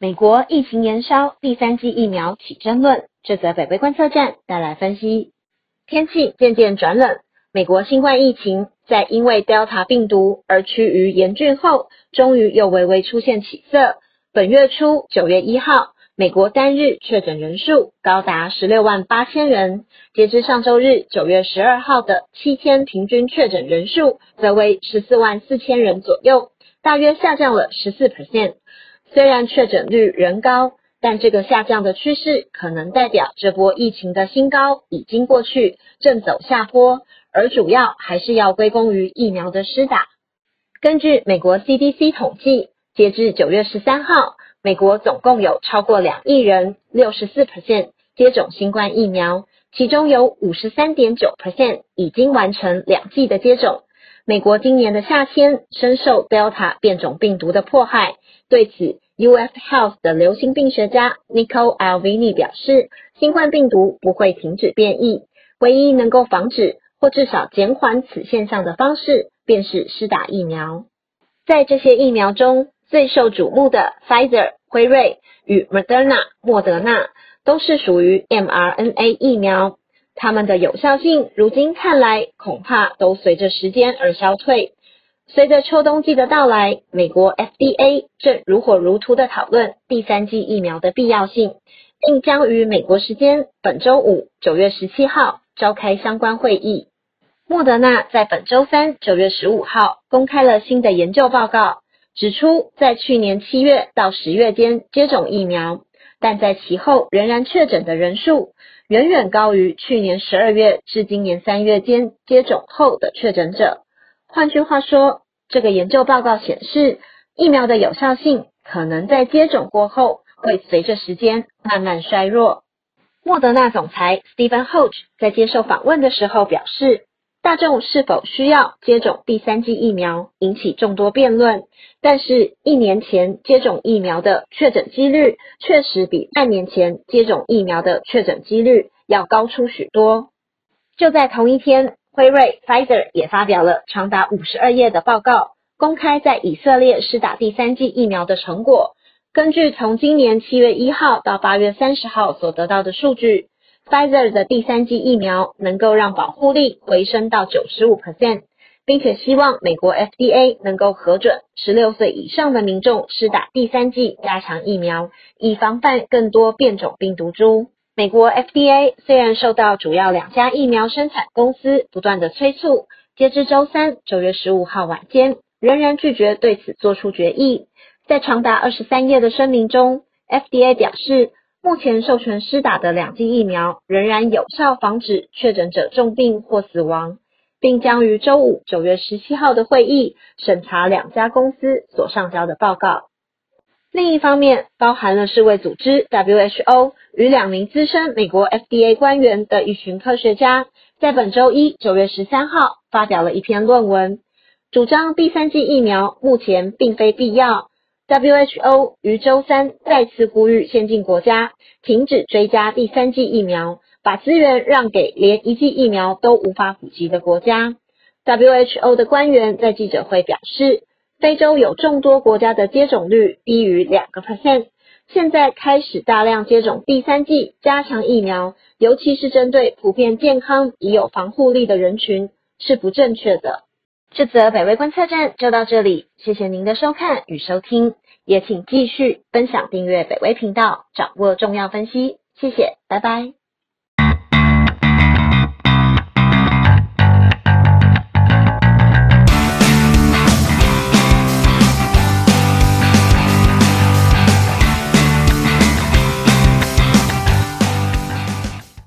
美国疫情延烧，第三剂疫苗起争论。这则北北观测站带来分析。天气渐渐转冷，美国新冠疫情在因为 Delta 病毒而趋于严峻后，终于又微微出现起色。本月初九月一号，美国单日确诊人数高达十六万八千人，截至上周日九月十二号的七天平均确诊人数则为十四万四千人左右，大约下降了十四 percent。虽然确诊率仍高，但这个下降的趋势可能代表这波疫情的新高已经过去，正走下坡，而主要还是要归功于疫苗的施打。根据美国 CDC 统计，截至九月十三号，美国总共有超过两亿人，六十四 percent 接种新冠疫苗，其中有五十三点九 percent 已经完成两剂的接种。美国今年的夏天深受 Delta 变种病毒的迫害。对此，U.S. Health 的流行病学家 Nicole Alvini 表示，新冠病毒不会停止变异，唯一能够防止或至少减缓此现象的方式，便是施打疫苗。在这些疫苗中，最受瞩目的 Pfizer 辉瑞与 Moderna 莫德纳都是属于 mRNA 疫苗，它们的有效性如今看来恐怕都随着时间而消退。随着秋冬季的到来，美国 FDA 正如火如荼的讨论第三剂疫苗的必要性，并将于美国时间本周五九月十七号召开相关会议。莫德纳在本周三九月十五号公开了新的研究报告，指出在去年七月到十月间接种疫苗，但在其后仍然确诊的人数远远高于去年十二月至今年三月间接种后的确诊者。换句话说，这个研究报告显示，疫苗的有效性可能在接种过后会随着时间慢慢衰弱。莫德纳总裁 Stephen Hoge 在接受访问的时候表示，大众是否需要接种第三剂疫苗引起众多辩论，但是一年前接种疫苗的确诊几率确实比半年前接种疫苗的确诊几率要高出许多。就在同一天。辉瑞 （Pfizer） 也发表了长达五十二页的报告，公开在以色列施打第三剂疫苗的成果。根据从今年七月一号到八月三十号所得到的数据，Pfizer 的第三剂疫苗能够让保护力回升到九十五 percent，并且希望美国 FDA 能够核准十六岁以上的民众施打第三剂加强疫苗，以防范更多变种病毒株。美国 FDA 虽然受到主要两家疫苗生产公司不断的催促，截至周三九月十五号晚间，仍然拒绝对此做出决议。在长达二十三页的声明中，FDA 表示，目前授权施打的两剂疫苗仍然有效防止确诊者重病或死亡，并将于周五九月十七号的会议审查两家公司所上交的报告。另一方面，包含了世卫组织 WHO 与两名资深美国 FDA 官员的一群科学家，在本周一九月十三号发表了一篇论文，主张第三剂疫苗目前并非必要。WHO 于周三再次呼吁先进国家停止追加第三剂疫苗，把资源让给连一剂疫苗都无法普及的国家。WHO 的官员在记者会表示。非洲有众多国家的接种率低于两个 percent，现在开始大量接种第三剂加强疫苗，尤其是针对普遍健康已有防护力的人群，是不正确的。这则北威观测站就到这里，谢谢您的收看与收听，也请继续分享订阅北威频道，掌握重要分析。谢谢，拜拜。